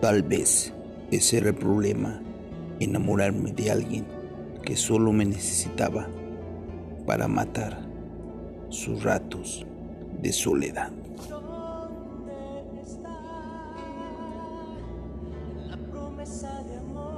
tal vez ese era el problema, enamorarme de alguien que solo me necesitaba para matar sus ratos de soledad. ¿Dónde está la promesa de amor?